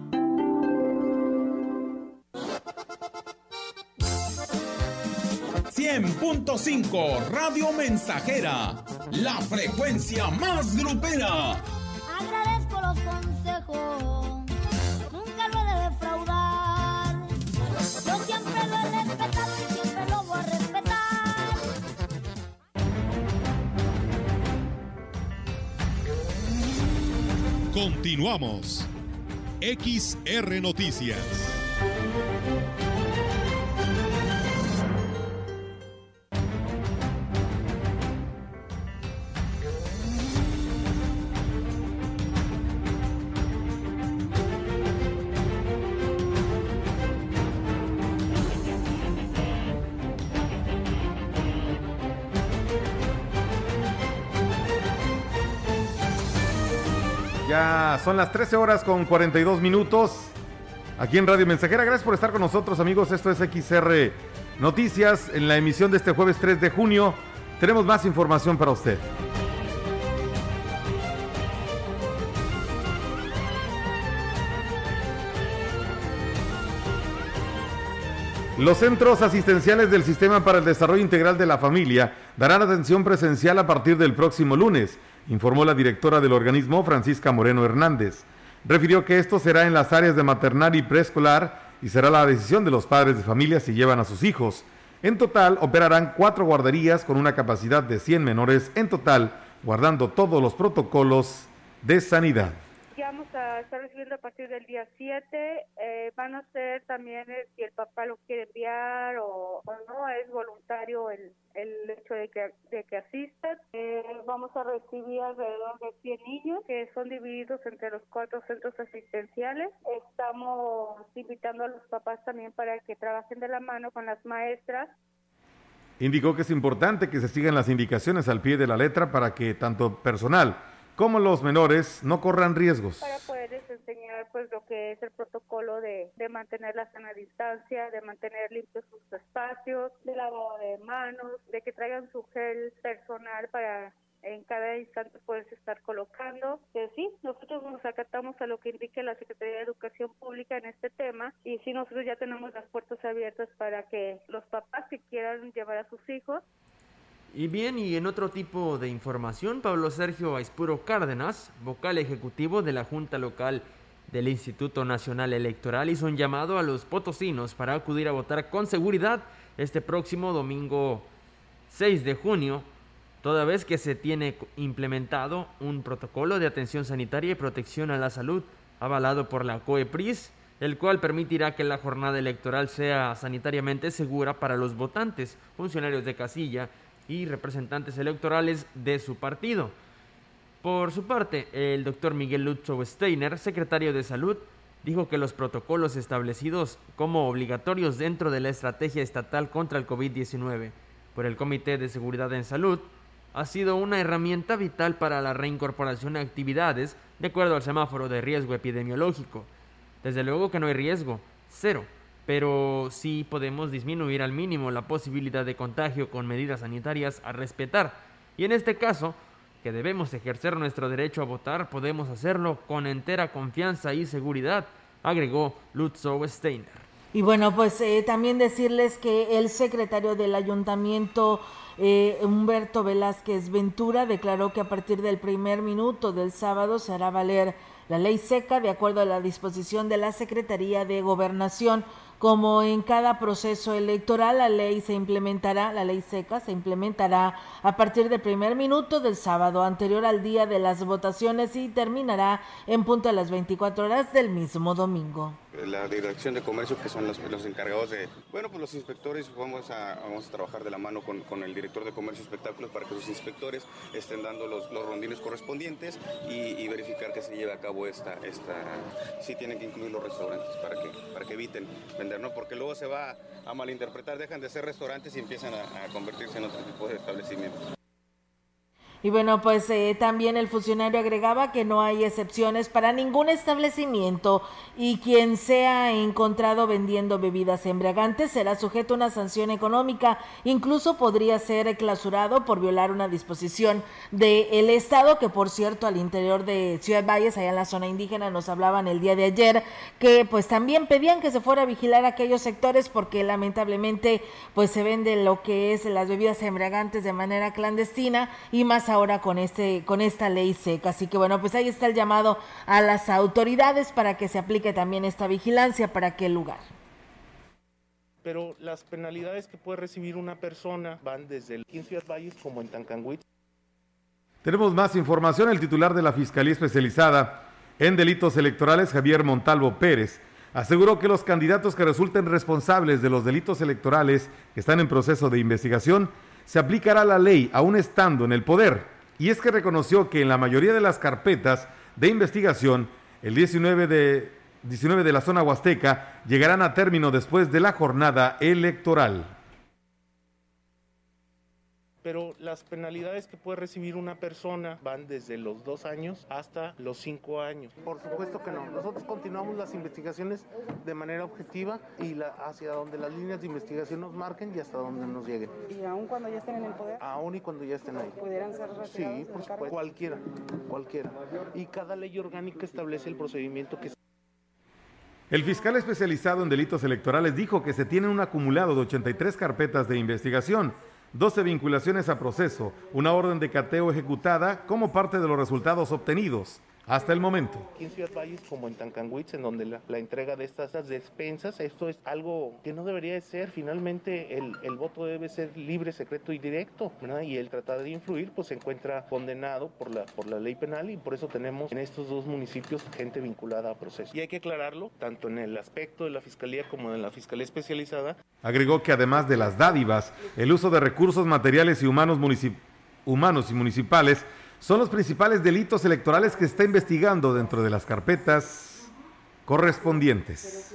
100.5 Radio Mensajera la frecuencia más grupera. Agradezco los consejos, nunca lo he de defraudar. Yo siempre lo he respetado y siempre lo voy a respetar. Continuamos. XR Noticias. Son las 13 horas con 42 minutos. Aquí en Radio Mensajera. Gracias por estar con nosotros, amigos. Esto es XR Noticias. En la emisión de este jueves 3 de junio tenemos más información para usted. Los centros asistenciales del Sistema para el Desarrollo Integral de la Familia darán atención presencial a partir del próximo lunes, informó la directora del organismo, Francisca Moreno Hernández. Refirió que esto será en las áreas de maternal y preescolar y será la decisión de los padres de familia si llevan a sus hijos. En total operarán cuatro guarderías con una capacidad de 100 menores en total, guardando todos los protocolos de sanidad. A estar recibiendo a partir del día 7. eh, van a ser también eh, si el papá lo quiere enviar o, o no, es voluntario el, el hecho de que, de que asistan. Eh, vamos a recibir alrededor de 100 niños que son divididos entre los cuatro centros asistenciales. Estamos invitando a los papás también para que trabajen de la mano con las maestras Indicó que es importante que se sigan las indicaciones al pie de la letra para que tanto personal como los menores no corran riesgos. para poderles enseñar pues lo que es el protocolo de, de mantener la sana distancia, de mantener limpios sus espacios, de lavado de manos, de que traigan su gel personal para en cada instante poderse estar colocando. Que sí, nosotros nos acatamos a lo que indique la Secretaría de Educación Pública en este tema y sí, nosotros ya tenemos las puertas abiertas para que los papás que quieran llevar a sus hijos Y bien, y en otro tipo de información, Pablo Sergio Aispuro Cárdenas, vocal ejecutivo de la Junta Local del Instituto Nacional Electoral, hizo un llamado a los potosinos para acudir a votar con seguridad este próximo domingo 6 de junio, toda vez que se tiene implementado un protocolo de atención sanitaria y protección a la salud avalado por la COEPRIS, el cual permitirá que la jornada electoral sea sanitariamente segura para los votantes, funcionarios de casilla y representantes electorales de su partido. Por su parte, el doctor Miguel Lucho Steiner, secretario de Salud, dijo que los protocolos establecidos como obligatorios dentro de la estrategia estatal contra el COVID-19 por el Comité de Seguridad en Salud ha sido una herramienta vital para la reincorporación a actividades de acuerdo al semáforo de riesgo epidemiológico. Desde luego que no hay riesgo, cero, pero sí podemos disminuir al mínimo la posibilidad de contagio con medidas sanitarias a respetar. Y en este caso, que debemos ejercer nuestro derecho a votar, podemos hacerlo con entera confianza y seguridad, agregó Lutzow Steiner. Y bueno, pues eh, también decirles que el secretario del ayuntamiento, eh, Humberto Velázquez Ventura, declaró que a partir del primer minuto del sábado se hará valer la ley seca de acuerdo a la disposición de la Secretaría de Gobernación. Como en cada proceso electoral, la ley se implementará, la ley seca se implementará a partir del primer minuto del sábado anterior al día de las votaciones y terminará en punto a las 24 horas del mismo domingo. La Dirección de Comercio, que son los, los encargados de, bueno, pues los inspectores, vamos a, vamos a trabajar de la mano con, con el director de Comercio y Espectáculos para que los inspectores estén dando los, los rondines correspondientes y, verificar que se lleve a cabo esta, esta, sí tienen que incluir los restaurantes para que, para que eviten vender, ¿no? Porque luego se va a malinterpretar, dejan de ser restaurantes y empiezan a, a convertirse en otro tipo de establecimientos. Y bueno, pues eh, también el funcionario agregaba que no hay excepciones para ningún establecimiento y quien sea encontrado vendiendo bebidas embriagantes será sujeto a una sanción económica. Incluso podría ser clausurado por violar una disposición del Estado, que por cierto al interior de Ciudad Valles, allá en la zona indígena, nos hablaban el día de ayer, que pues también pedían que se fuera a vigilar aquellos sectores porque lamentablemente pues se vende lo que es las bebidas embriagantes de manera clandestina y más ahora con este con esta ley seca. Así que bueno, pues ahí está el llamado a las autoridades para que se aplique también esta vigilancia para aquel lugar. Pero las penalidades que puede recibir una persona van desde el 15 Valles como en Tancanguit. Tenemos más información. El titular de la Fiscalía Especializada en Delitos Electorales, Javier Montalvo Pérez, aseguró que los candidatos que resulten responsables de los delitos electorales que están en proceso de investigación, se aplicará la ley aún estando en el poder. Y es que reconoció que en la mayoría de las carpetas de investigación, el 19 de, 19 de la zona huasteca llegarán a término después de la jornada electoral pero las penalidades que puede recibir una persona van desde los dos años hasta los cinco años. Por supuesto que no. Nosotros continuamos las investigaciones de manera objetiva y la, hacia donde las líneas de investigación nos marquen y hasta donde nos lleguen. ¿Y aún cuando ya estén en el poder? Aún y cuando ya estén ahí. ¿Pudieran ser retirados Sí, por supuesto. Cualquiera, cualquiera. Y cada ley orgánica establece el procedimiento que el fiscal especializado en delitos electorales dijo que se tiene un acumulado de 83 carpetas de investigación 12 vinculaciones a proceso, una orden de cateo ejecutada como parte de los resultados obtenidos hasta el momento. Aquí en Ciudad Valles, como en Tancanwitz, en donde la, entrega de estas despensas, esto es algo que no debería de ser. Finalmente, el, el voto debe ser libre, secreto y directo, ¿verdad? Y el tratar de influir, pues se encuentra condenado por la, por la ley penal y por eso tenemos en estos dos municipios gente vinculada a proceso. Y hay que aclararlo, tanto en el aspecto de la Fiscalía como en la Fiscalía Especializada. Agregó que además de las dádivas, el uso de recursos materiales y humanos, humanos y municipales son los principales delitos electorales que está investigando dentro de las carpetas correspondientes.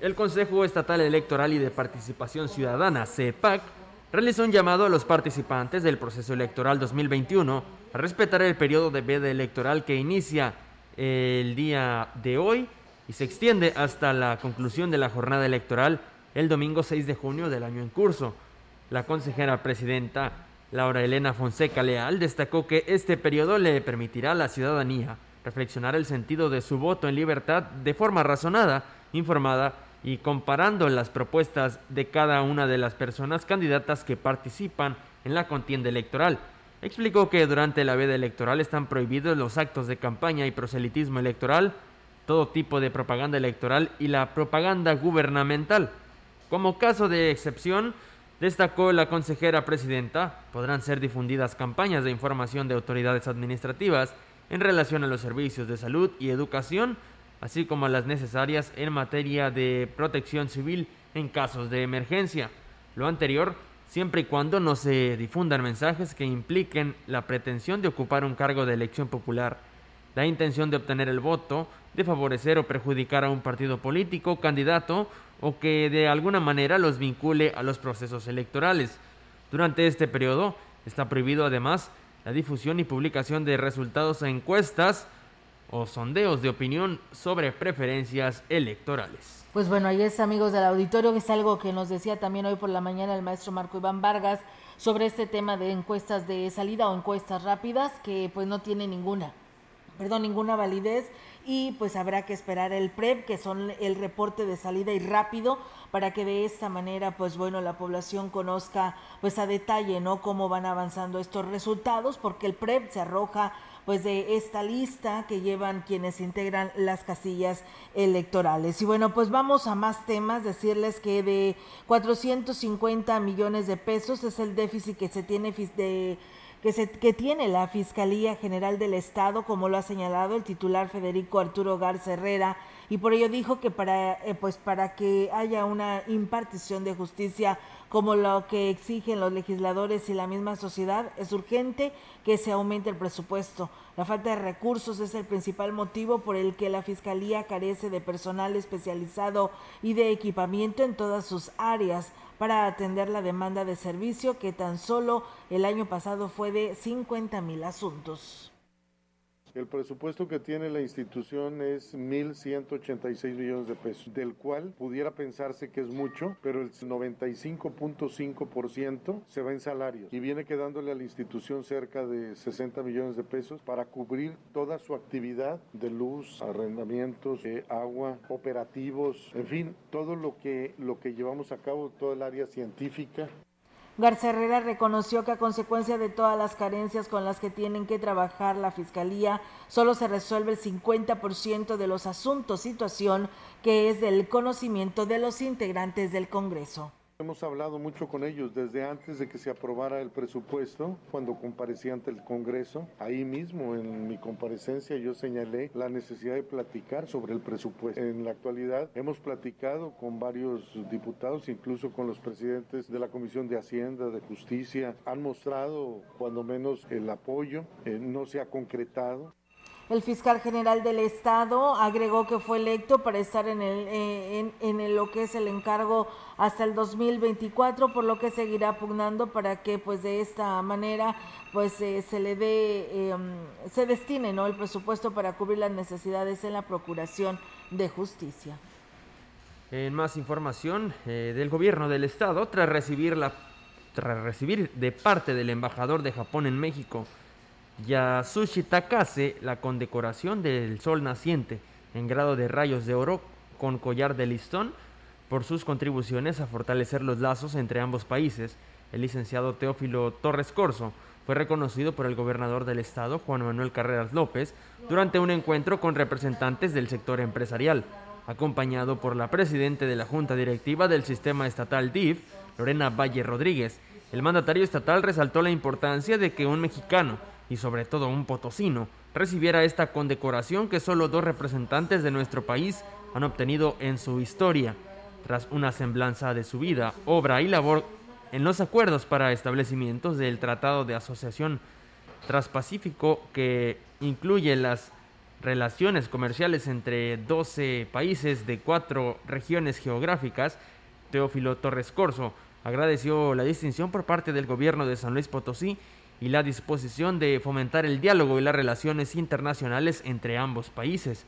El Consejo Estatal Electoral y de Participación Ciudadana, CEPAC, realizó un llamado a los participantes del proceso electoral 2021 a respetar el periodo de veda electoral que inicia el día de hoy y se extiende hasta la conclusión de la jornada electoral el domingo 6 de junio del año en curso. La consejera presidenta Laura Elena Fonseca Leal destacó que este periodo le permitirá a la ciudadanía reflexionar el sentido de su voto en libertad de forma razonada, informada y comparando las propuestas de cada una de las personas candidatas que participan en la contienda electoral. Explicó que durante la veda electoral están prohibidos los actos de campaña y proselitismo electoral, todo tipo de propaganda electoral y la propaganda gubernamental. Como caso de excepción, Destacó la consejera presidenta, podrán ser difundidas campañas de información de autoridades administrativas en relación a los servicios de salud y educación, así como las necesarias en materia de protección civil en casos de emergencia. Lo anterior, siempre y cuando no se difundan mensajes que impliquen la pretensión de ocupar un cargo de elección popular, la intención de obtener el voto, de favorecer o perjudicar a un partido político, candidato o que de alguna manera los vincule a los procesos electorales. Durante este periodo está prohibido además la difusión y publicación de resultados a encuestas o sondeos de opinión sobre preferencias electorales. Pues bueno, ahí es amigos del auditorio, que es algo que nos decía también hoy por la mañana el maestro Marco Iván Vargas sobre este tema de encuestas de salida o encuestas rápidas, que pues no tiene ninguna, perdón, ninguna validez y pues habrá que esperar el PREP, que son el reporte de salida y rápido, para que de esta manera, pues bueno, la población conozca pues a detalle, ¿no? Cómo van avanzando estos resultados, porque el PREP se arroja pues de esta lista que llevan quienes integran las casillas electorales. Y bueno, pues vamos a más temas, decirles que de 450 millones de pesos es el déficit que se tiene de que, tiene la Fiscalía General del Estado, como lo ha señalado el titular Federico Arturo Garza Herrera, y por ello dijo que para, eh, pues para que haya una impartición de justicia como lo que exigen los legisladores y la misma sociedad, es urgente que se aumente el presupuesto. La falta de recursos es el principal motivo por el que la Fiscalía carece de personal especializado y de equipamiento en todas sus áreas para atender la demanda de servicio que tan solo el año pasado fue de 50 mil asuntos. El presupuesto que tiene la institución es 1.186 millones de pesos, del cual pudiera pensarse que es mucho, pero el 95.5% se va en salarios y viene quedándole a la institución cerca de 60 millones de pesos para cubrir toda su actividad de luz, arrendamientos, de agua, operativos, en fin, todo lo que, lo que llevamos a cabo, todo el área científica. García Herrera reconoció que a consecuencia de todas las carencias con las que tienen que trabajar la Fiscalía, solo se resuelve el 50% de los asuntos, situación que es del conocimiento de los integrantes del Congreso. Hemos hablado mucho con ellos desde antes de que se aprobara el presupuesto, cuando comparecí ante el Congreso. Ahí mismo, en mi comparecencia, yo señalé la necesidad de platicar sobre el presupuesto. En la actualidad, hemos platicado con varios diputados, incluso con los presidentes de la Comisión de Hacienda, de Justicia. Han mostrado, cuando menos, el apoyo. Eh, no se ha concretado. El fiscal general del estado agregó que fue electo para estar en, el, eh, en, lo que es el encargo hasta el 2024, por lo que seguirá pugnando para que pues de esta manera pues eh, se le dé, eh, se destine ¿no? el presupuesto para cubrir las necesidades en la Procuración de Justicia. En más información eh, del gobierno del estado, tras recibir, la, tras recibir de parte del embajador de Japón en México, Yasushi Takase la condecoración del sol naciente en grado de rayos de oro con collar de listón por sus contribuciones a fortalecer los lazos entre ambos países. El licenciado Teófilo Torres Corso fue reconocido por el gobernador del estado, Juan Manuel Carreras López, durante un encuentro con representantes del sector empresarial, acompañado por la presidenta de la Junta Directiva del Sistema Estatal DIF, Lorena Valle Rodríguez. El mandatario estatal resaltó la importancia de que un mexicano y sobre todo un potosino recibiera esta condecoración que solo dos representantes de nuestro país han obtenido en su historia, tras una semblanza de su vida, obra y labor en los acuerdos para establecimientos del Tratado de Asociación Transpacífico que incluye las relaciones comerciales entre 12 países de cuatro regiones geográficas, Teófilo Torres Corso agradeció la distinción por parte del gobierno de San Luis Potosí y la disposición de fomentar el diálogo y las relaciones internacionales entre ambos países.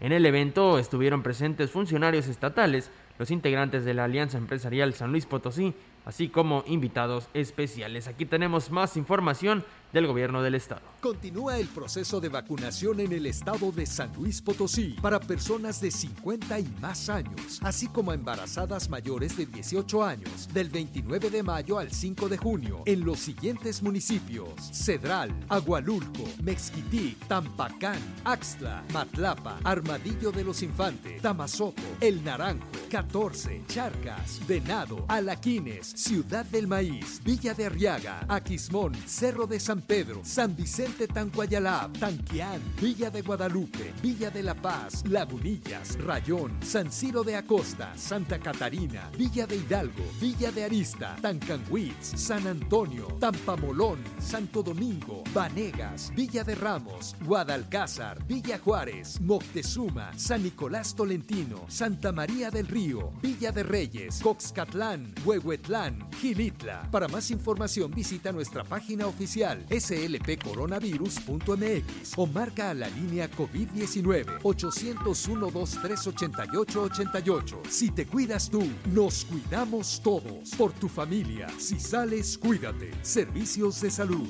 En el evento estuvieron presentes funcionarios estatales, los integrantes de la Alianza Empresarial San Luis Potosí, así como invitados especiales. Aquí tenemos más información del gobierno del estado. Continúa el proceso de vacunación en el estado de San Luis Potosí para personas de 50 y más años, así como embarazadas mayores de 18 años, del 29 de mayo al 5 de junio, en los siguientes municipios: Cedral, Agualulco, Mexquitic, Tampacán, Axtla, Matlapa, Armadillo de los Infantes, Tamazopo, El Naranjo, 14, Charcas, Venado, Alaquines, Ciudad del Maíz, Villa de Arriaga, Aquismón, Cerro de San Pedro, San Vicente Tancuayalab, Tanquián, Villa de Guadalupe, Villa de La Paz, Lagunillas, Rayón, San Ciro de Acosta, Santa Catarina, Villa de Hidalgo, Villa de Arista, Tancanhuitz, San Antonio, Tampamolón, Santo Domingo, Vanegas, Villa de Ramos, Guadalcázar, Villa Juárez, Moctezuma, San Nicolás Tolentino, Santa María del Río, Villa de Reyes, Coxcatlán, Huehuetlán, Gilitla. Para más información visita nuestra página oficial slpcoronavirus.mx o marca a la línea COVID-19 801-2388-88. Si te cuidas tú, nos cuidamos todos. Por tu familia, si sales, cuídate. Servicios de salud.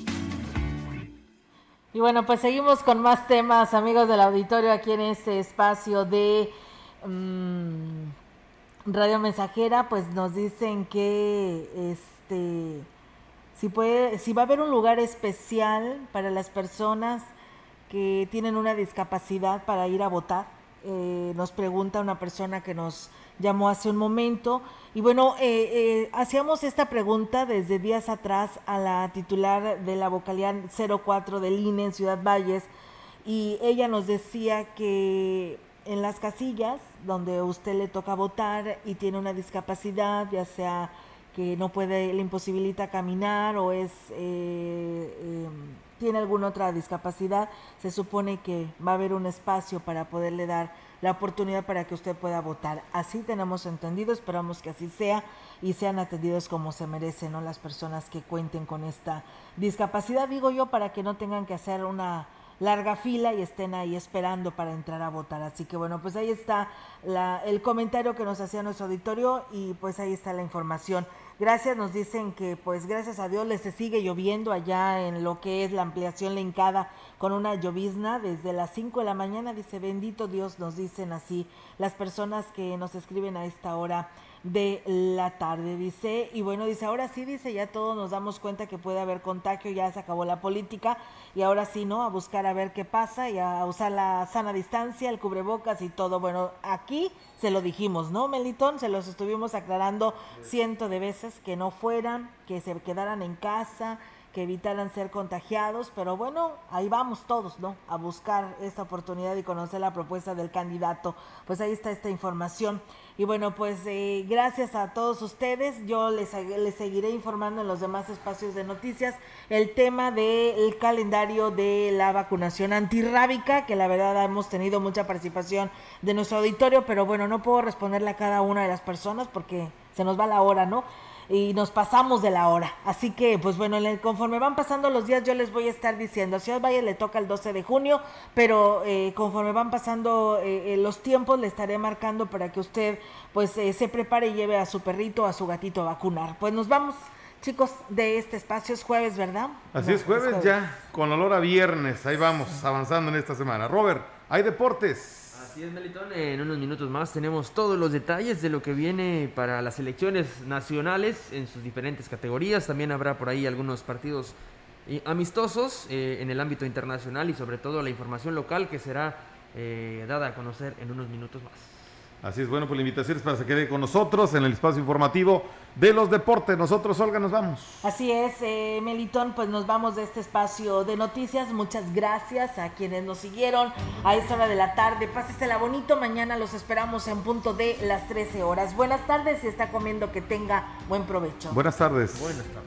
Y bueno, pues seguimos con más temas, amigos del auditorio, aquí en este espacio de mmm, Radio Mensajera, pues nos dicen que este si puede, si va a haber un lugar especial para las personas que tienen una discapacidad para ir a votar. Eh, nos pregunta una persona que nos llamó hace un momento. Y bueno, eh, eh, hacíamos esta pregunta desde días atrás a la titular de la vocalidad 04 del INE en Ciudad Valles y ella nos decía que en las casillas donde usted le toca votar y tiene una discapacidad, ya sea que no puede, le imposibilita caminar o es eh, eh, tiene alguna otra discapacidad, se supone que va a haber un espacio para poderle dar la oportunidad para que usted pueda votar. Así tenemos entendido, esperamos que así sea y sean atendidos como se merecen ¿no? las personas que cuenten con esta discapacidad, digo yo, para que no tengan que hacer una larga fila y estén ahí esperando para entrar a votar. Así que bueno, pues ahí está la, el comentario que nos hacía nuestro auditorio y pues ahí está la información. Gracias, nos dicen que pues gracias a Dios les sigue lloviendo allá en lo que es la ampliación lencada con una llovizna desde las 5 de la mañana. Dice, bendito Dios, nos dicen así las personas que nos escriben a esta hora de la tarde, dice, y bueno, dice, ahora sí, dice, ya todos nos damos cuenta que puede haber contagio, ya se acabó la política, y ahora sí, ¿no? A buscar a ver qué pasa y a usar la sana distancia, el cubrebocas y todo. Bueno, aquí se lo dijimos, ¿no, Melitón? Se los estuvimos aclarando ciento de veces que no fueran, que se quedaran en casa, que evitaran ser contagiados, pero bueno, ahí vamos todos, ¿no? A buscar esta oportunidad y conocer la propuesta del candidato. Pues ahí está esta información. Y bueno, pues eh, gracias a todos ustedes. Yo les, les seguiré informando en los demás espacios de noticias el tema del calendario de la vacunación antirrábica, que la verdad hemos tenido mucha participación de nuestro auditorio, pero bueno, no puedo responderle a cada una de las personas porque se nos va la hora, ¿no? Y nos pasamos de la hora. Así que, pues bueno, conforme van pasando los días, yo les voy a estar diciendo. A Ciudad Valle le toca el 12 de junio, pero eh, conforme van pasando eh, eh, los tiempos, le estaré marcando para que usted, pues, se prepare y lleve a su perrito, a su gatito a vacunar. Pues nos vamos. Chicos, de este espacio es jueves, ¿verdad? Así es, jueves, ya, con olor a viernes. Ahí vamos, avanzando en esta semana. Robert, hay deportes. Así es, Melitón. En unos minutos más tenemos todos los detalles de lo que viene para las elecciones nacionales en sus diferentes categorías. También habrá por ahí algunos partidos eh, amistosos eh, en el ámbito internacional y sobre todo la información local que será eh, dada a conocer en unos minutos más. Así es, bueno, pues la invitación es para que se quede con nosotros en el espacio informativo de los deportes. Nosotros, Olga, nos vamos. Así es, eh, Melitón, pues nos vamos de este espacio de noticias. Muchas gracias a quienes nos siguieron a esta hora de la tarde. Pásesela bonito, mañana los esperamos en punto de las 13 horas. Buenas tardes y está comiendo que tenga buen provecho. Buenas tardes. Buenas tardes.